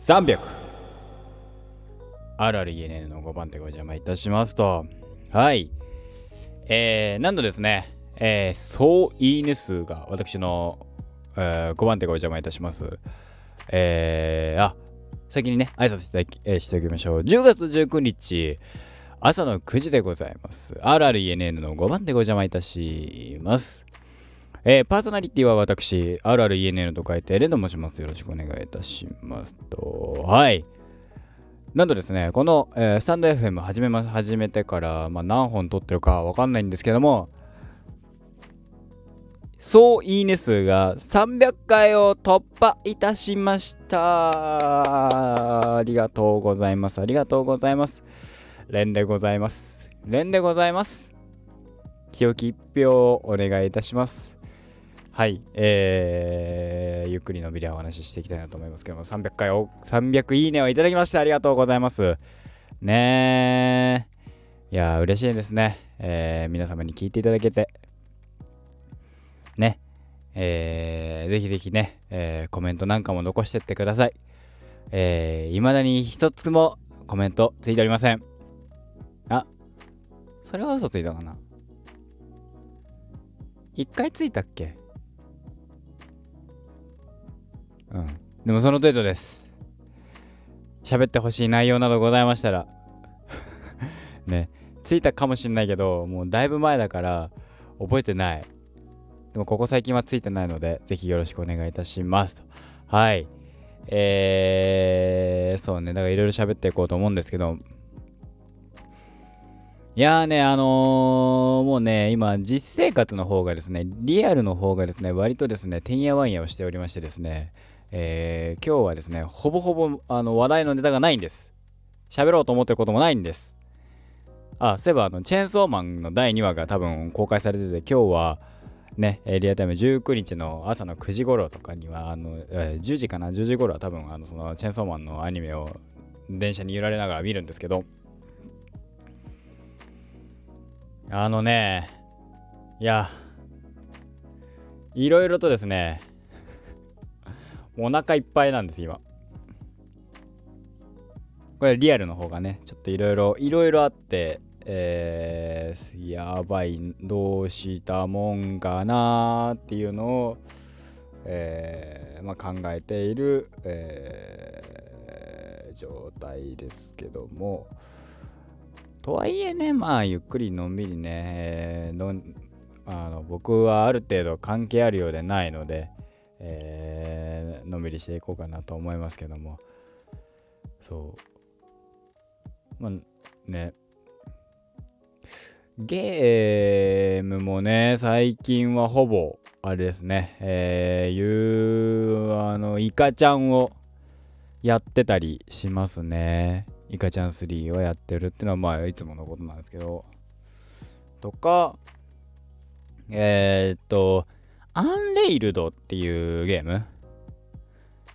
300あるある ENN の5番手ご邪魔いたしますと。はい。えー、なんとですね。えー、総いいね数が私の、えー、5番手ご邪魔いたします。えー、あ先にね挨拶して,、えー、しておきましょう。10月19日朝の9時でございます。RRENN の5番手ご邪魔いたします。えー、パーソナリティは私、RRENN と書いて、レンド申します。よろしくお願いいたしますと。はい。なんとですね、この、えー、スタンド FM 始め,、ま、始めてから、まあ、何本撮ってるかわかんないんですけども、総いいね数が300回を突破いたしました。ありがとうございます。ありがとうございます。レンでございます。レンでございます。清き一票をお願いいたします。はい、えー、ゆっくりのびりお話ししていきたいなと思いますけども、300回を、300いいねをいただきましてありがとうございます。ねえ。いや嬉しいですね。えー、皆様に聞いていただけて。ね。えー、ぜひぜひね、えー、コメントなんかも残してってください。えー、未だに一つもコメントついておりません。あ、それは嘘ついたかな一回ついたっけ？でもその程度です。喋ってほしい内容などございましたら ね、ついたかもしんないけど、もうだいぶ前だから覚えてない。でもここ最近はついてないので、ぜひよろしくお願いいたします。はい。えー、そうね、だからいろいろ喋っていこうと思うんですけど、いやーね、あのー、もうね、今、実生活の方がですね、リアルの方がですね、割とですね、てんやわんやをしておりましてですね、えー、今日はですね、ほぼほぼあの話題のネタがないんです。喋ろうと思ってることもないんです。あ、そういえばあの、チェーンソーマンの第2話が多分公開されてて、今日はね、リアタイム19日の朝の9時頃とかには、あの、えー、10時かな、10時頃は多分あの、そのチェーンソーマンのアニメを電車に揺られながら見るんですけど、あのね、いや、いろいろとですね、お腹いっぱいなんです、今。これリアルの方がね、ちょっといろいろ、いろいろあって、えー、やばい、どうしたもんかなっていうのを、えー、まあ、考えている、えー、状態ですけども、とはいえね、まあ、ゆっくりのんびりね、えー、あの僕はある程度関係あるようでないので、えー、のんびりしていこうかなと思いますけども。そう。まあね。ゲームもね最近はほぼあれですね。えー、いうあのイカちゃんをやってたりしますね。イカちゃん3をやってるっていうのはまあいつものことなんですけど。とかえー、っとアンレイルドっていうゲーム？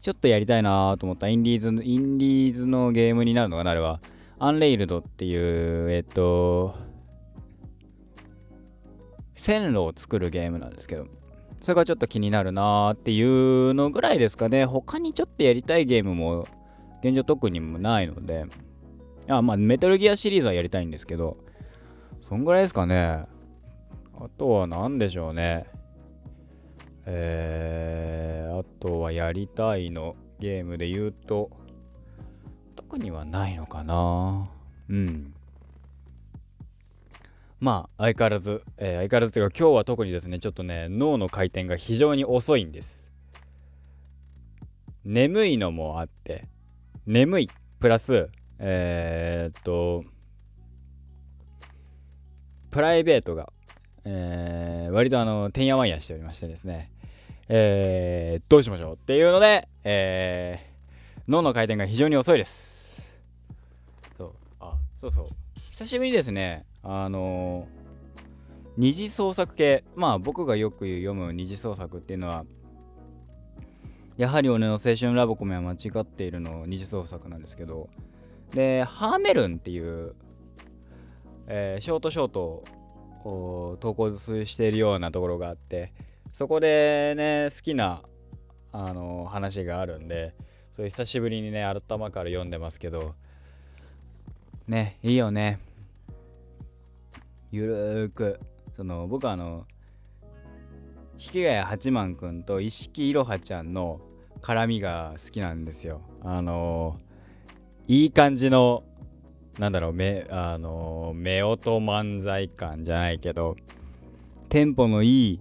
ちょっとやりたいなと思ったインディーズインディーズのゲームになるのかなあれは。アンレイルドっていう、えっと、線路を作るゲームなんですけど、それがちょっと気になるなーっていうのぐらいですかね。他にちょっとやりたいゲームも現状特にもないので、あ、まあ、メタルギアシリーズはやりたいんですけど、そんぐらいですかね。あとは何でしょうね。えー、あとはやりたいのゲームで言うと特にはないのかな。うん。まあ相変わらず、えー、相変わらずというか今日は特にですねちょっとね脳の回転が非常に遅いんです。眠いのもあって眠いプラスえー、っとプライベートがえー、割とあの、てんやわんやしておりましてですね、えー、どうしましょうっていうので、えー、脳の回転が非常に遅いです。そう、あ、そうそう。久しぶりにですね、あのー、二次創作系、まあ僕がよく読む二次創作っていうのは、やはり俺の青春ラブコメは間違っているの二次創作なんですけど、で、ハーメルンっていう、えー、ショートショート投稿しているようなところがあってそこでね好きなあの話があるんでそう久しぶりにね頭から読んでますけどねいいよね。ゆるーく。その僕あの引谷八幡くんと石木いろはちゃんの絡みが好きなんですよ。あのいい感じのなんだろうめあの夫婦漫才感じゃないけどテンポのいい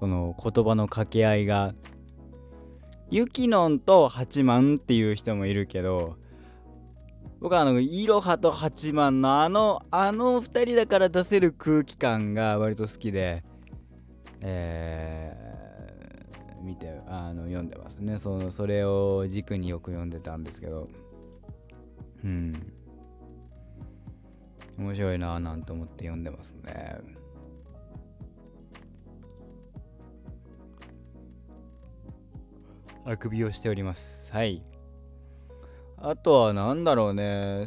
この言葉の掛け合いがユキノンと八幡っていう人もいるけど僕はあのイロハと八幡のあのあの2人だから出せる空気感が割と好きでえー、見てあの読んでますね。そのそれを軸によく読んでたんですけど。うん。面白いなぁなんて思って読んでますね。あくびをしております。はい。あとは何だろうね。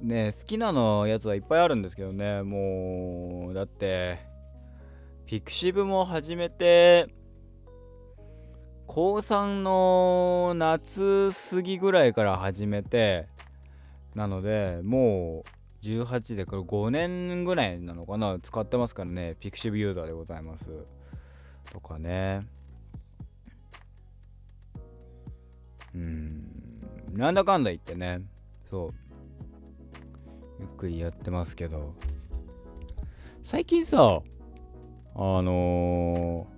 ね好きなのやつはいっぱいあるんですけどね。もうだってピクシブも始めて高3の夏過ぎぐらいから始めてなのでもう18でこれ5年ぐらいなのかな？使ってますからね。ピクシブユーザーでございます。とかね。うん。なんだかんだ言ってね。そう。ゆっくりやってますけど。最近さあの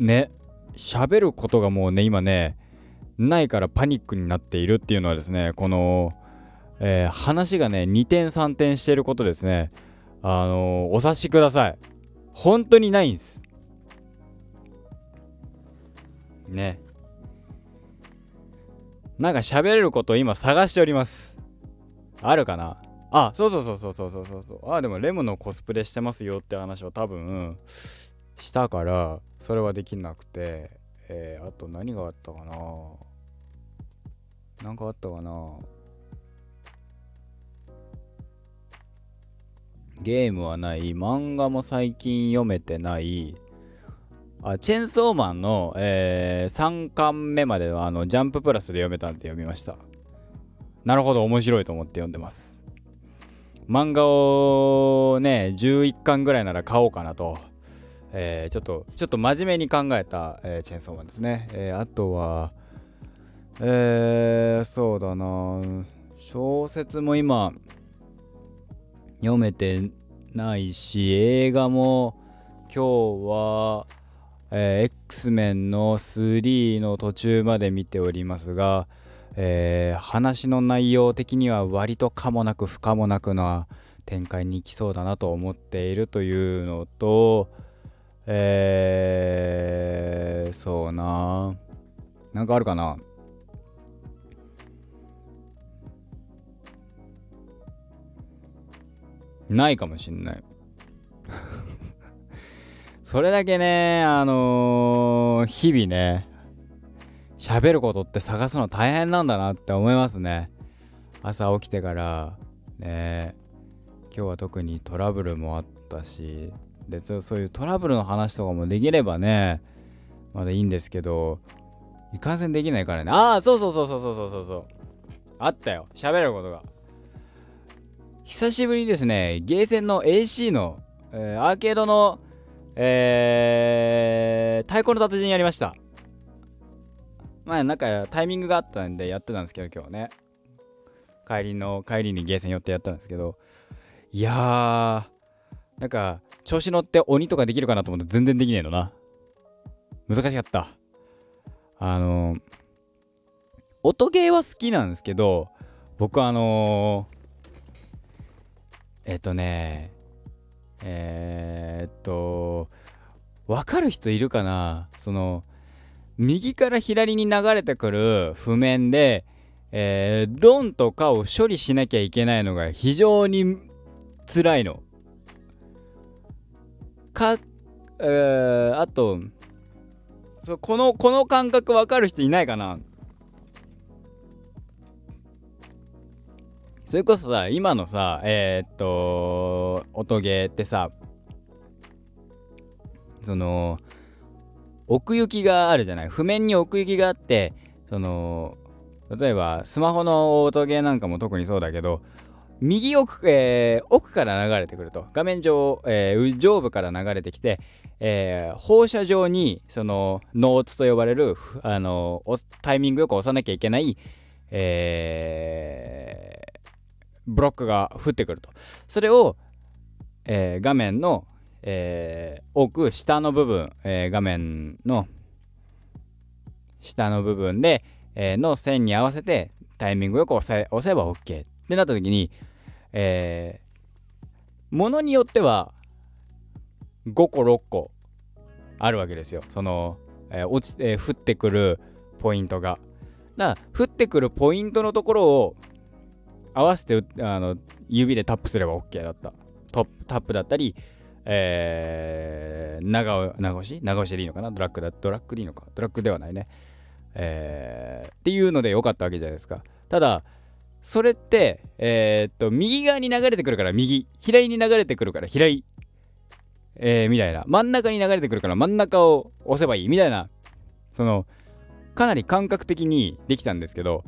ー、ね喋ることがもうね今ねないからパニックになっているっていうのはですねこの、えー、話がね2点3点してることですね。あのー、お察しください。本当にないんです。ね。なんか喋れることを今探しております。あるかな？あ、そうそうそうそうそうそうそう。あ、でもレムのコスプレしてますよって話は多分したから、それはできなくて、えー、あと何があったかな？なんかあったかな？ゲームはない、漫画も最近読めてない、あチェンソーマンの、えー、3巻目まではあのジャンププラスで読めたんで読みました。なるほど、面白いと思って読んでます。漫画をね、11巻ぐらいなら買おうかなと。えー、ちょっと、ちょっと真面目に考えた、えー、チェンソーマンですね。えー、あとは、えー、そうだな小説も今、読めてないし、映画も今日は、えー、X メンの3の途中まで見ておりますが、えー、話の内容的には割と可もなく不可もなくな展開に行きそうだなと思っているというのと、えー、そうな。なんかあるかな？ないかもしんない それだけね、あのー、日々ね、喋ることって探すの大変なんだなって思いますね。朝起きてから、ね、今日は特にトラブルもあったし、で、そういうトラブルの話とかもできればね、まだいいんですけど、いかんせんできないからね。ああ、そうそうそうそうそうそうそう。あったよ。喋ることが。久しぶりにですね、ゲーセンの AC の、えー、アーケードのえー、太鼓の達人やりました。まあなんかタイミングがあったんでやってたんですけど今日ね。帰りの、帰りにゲーセン寄ってやったんですけど、いやー、なんか調子乗って鬼とかできるかなと思って全然できねえのな。難しかった。あのー、音ゲーは好きなんですけど、僕はあのー、えっとね、えー、っと、わかる人いるかな？その、右から左に流れてくる譜面で、えー、ドンとかを処理しなきゃいけないのが非常に辛いの。か、えー、あと、そこの、この感覚わかる人いないかな？それこそさ、今のさ、えー、っと、音ゲーってさ、その、奥行きがあるじゃない？譜面に奥行きがあって、その例えばスマホの音ゲーなんかも特にそうだけど右奥,、えー、奥から流れてくると画面上、えー、上部から流れてきて、えー、放射状にそのノーツと呼ばれるあのタイミングよく押さなきゃいけない、えー、ブロックが降ってくると。それを、えー、画面の、えー、奥下の部分、えー、画面の下の部分で、えー、の線に合わせてタイミングよく押せ押せば OK ってなった時に、えー、ものによっては5個6個あるわけですよ。その、えー、落ち、えー、降ってくるポイントが。だから降ってくるポイントのところを合わせてあの指でタップすれば OK だった。トップタップだったりえー、長長押し長押しでいいのかな？ドラッグだドラッグでいいのか？ドラッグではないね。えー、っていうので良かったわけじゃないですか。ただそれってえー、っと右側に流れてくるから右左に流れてくるから左えー、みたいな。真ん中に流れてくるから真ん中を押せばいいみたいな。そのかなり感覚的にできたんですけど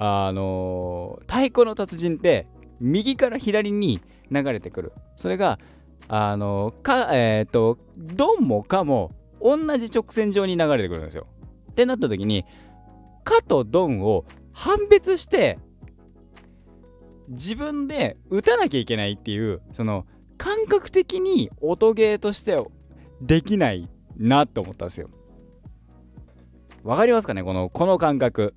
あの、太鼓の達人って右から左に流れてくるそれがあの、かえっ、とドンもかも同じ直線上に流れてくるんですよってなった時にかとドンを判別して自分で打たなきゃいけないっていうその感覚的に音ゲーとしてできないなと思ったんですよ。わかりますかねこのこの感覚。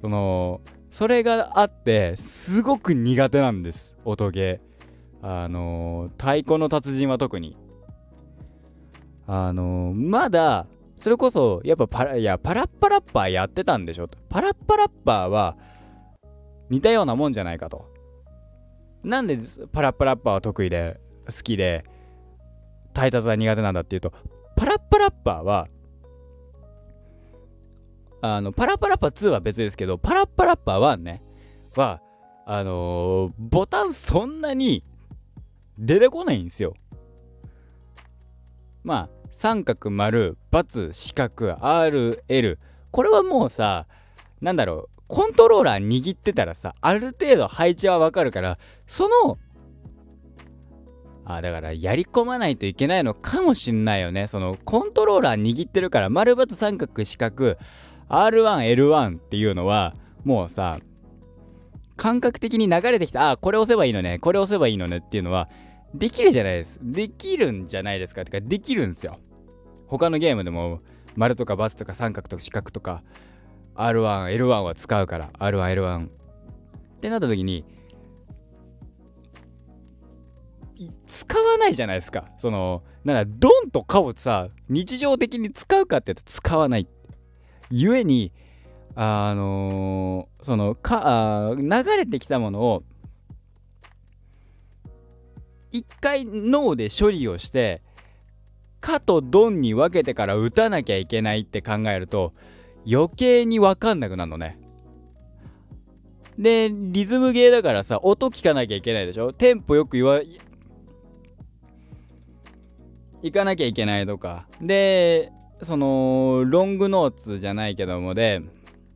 そのそれがあってすごく苦手なんです音ゲー。あの太鼓の達人は特に。あのまだそれこそやっぱパラいやパラッパラッパーやってたんでしょと。パラッパラッパーは似たようなもんじゃないかと。なんでパラッパラッパーは得意で好きでタイタツは苦手なんだっていうとパラッパラッパーはあのパラパラッパ2は別ですけどパラパラッパ1ねはあのー、ボタンそんなに出てこないんですよまあ三角丸×四角 RL これはもうさなんだろうコントローラー握ってたらさ、ある程度配置はわかるから、その、あ、だからやり込まないといけないのかもしんないよね。そのコントローラー握ってるから、丸×三角四角、R1、L1 っていうのは、もうさ、感覚的に流れてきた、あ、これ押せばいいのね、これ押せばいいのねっていうのは、できるじゃないです。できるんじゃないですかっ。てか、できるんですよ。他のゲームでも、丸とか×とか三角とか四角とか、R1、L1 は使うから、R1、L1。ってなった時に、使わないじゃないですか。その、なんか、ドンとカをさ、日常的に使うかって言うと使わない。ゆえに、あのー、その、か、流れてきたものを、一回脳で処理をして、かとドンに分けてから打たなきゃいけないって考えると、余計に分かんなくなるのね。で、リズムゲーだからさ、音聞かなきゃいけないでしょ？テンポよく言わ、行かなきゃいけないとか。で、その、ロングノーツじゃないけどもで、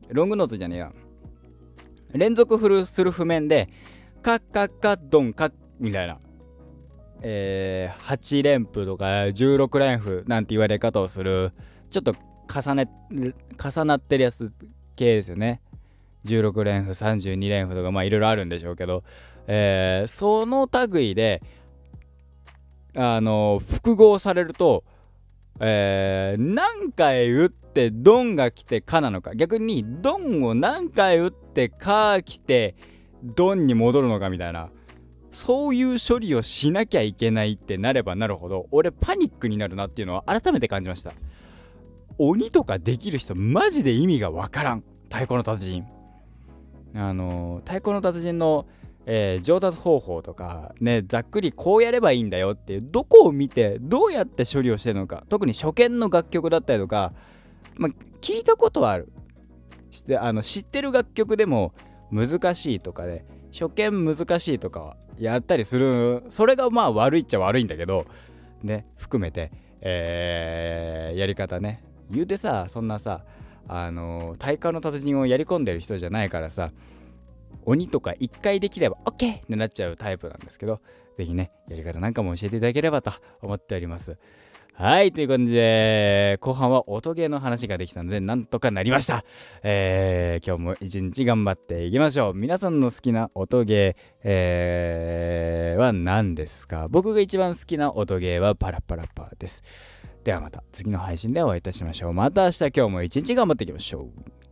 ロングノーツじゃねえや。連続フルする譜面で、カッカッカッドンカッみたいな。えー、8連符とか16連符なんて言われ方をする、ちょっと重ね重なってるやつ系ですよね16連符32連符とかまあいろいろあるんでしょうけど、えー、その類であの複合されると、えー、何回打ってドンが来てカなのか。逆にドンを何回打ってカ来てドンに戻るのかみたいな。そういう処理をしなきゃいけないってなればなるほど俺パニックになるなっていうのは改めて感じました。鬼とかできる人マジで意味がわからん。太鼓の達人。あの太鼓の達人の、えー、上達方法とかねざっくりこうやればいいんだよっていうどこを見てどうやって処理をしてるのか特に初見の楽曲だったりとか、ま、聞いたことはある。してあの知ってる楽曲でも難しいとかで初見難しいとかやったりする。それがまあ悪いっちゃ悪いんだけどね含めて、えー、やり方ね。言うてさそんなさあの大会の達人をやり込んでる人じゃないからさ鬼とか1回できれば OK! ってなっちゃうタイプなんですけど是非ねやり方なんかも教えていただければと思っておりますはい、という感じで、後半は音ゲーの話ができたので、なんとかなりました。えー、今日も一日頑張っていきましょう。皆さんの好きな音ゲー、えー、は何ですか？僕が一番好きな音ゲーはパラパラパーです。ではまた次の配信でお会いいたしましょう。また明日今日も一日頑張っていきましょう。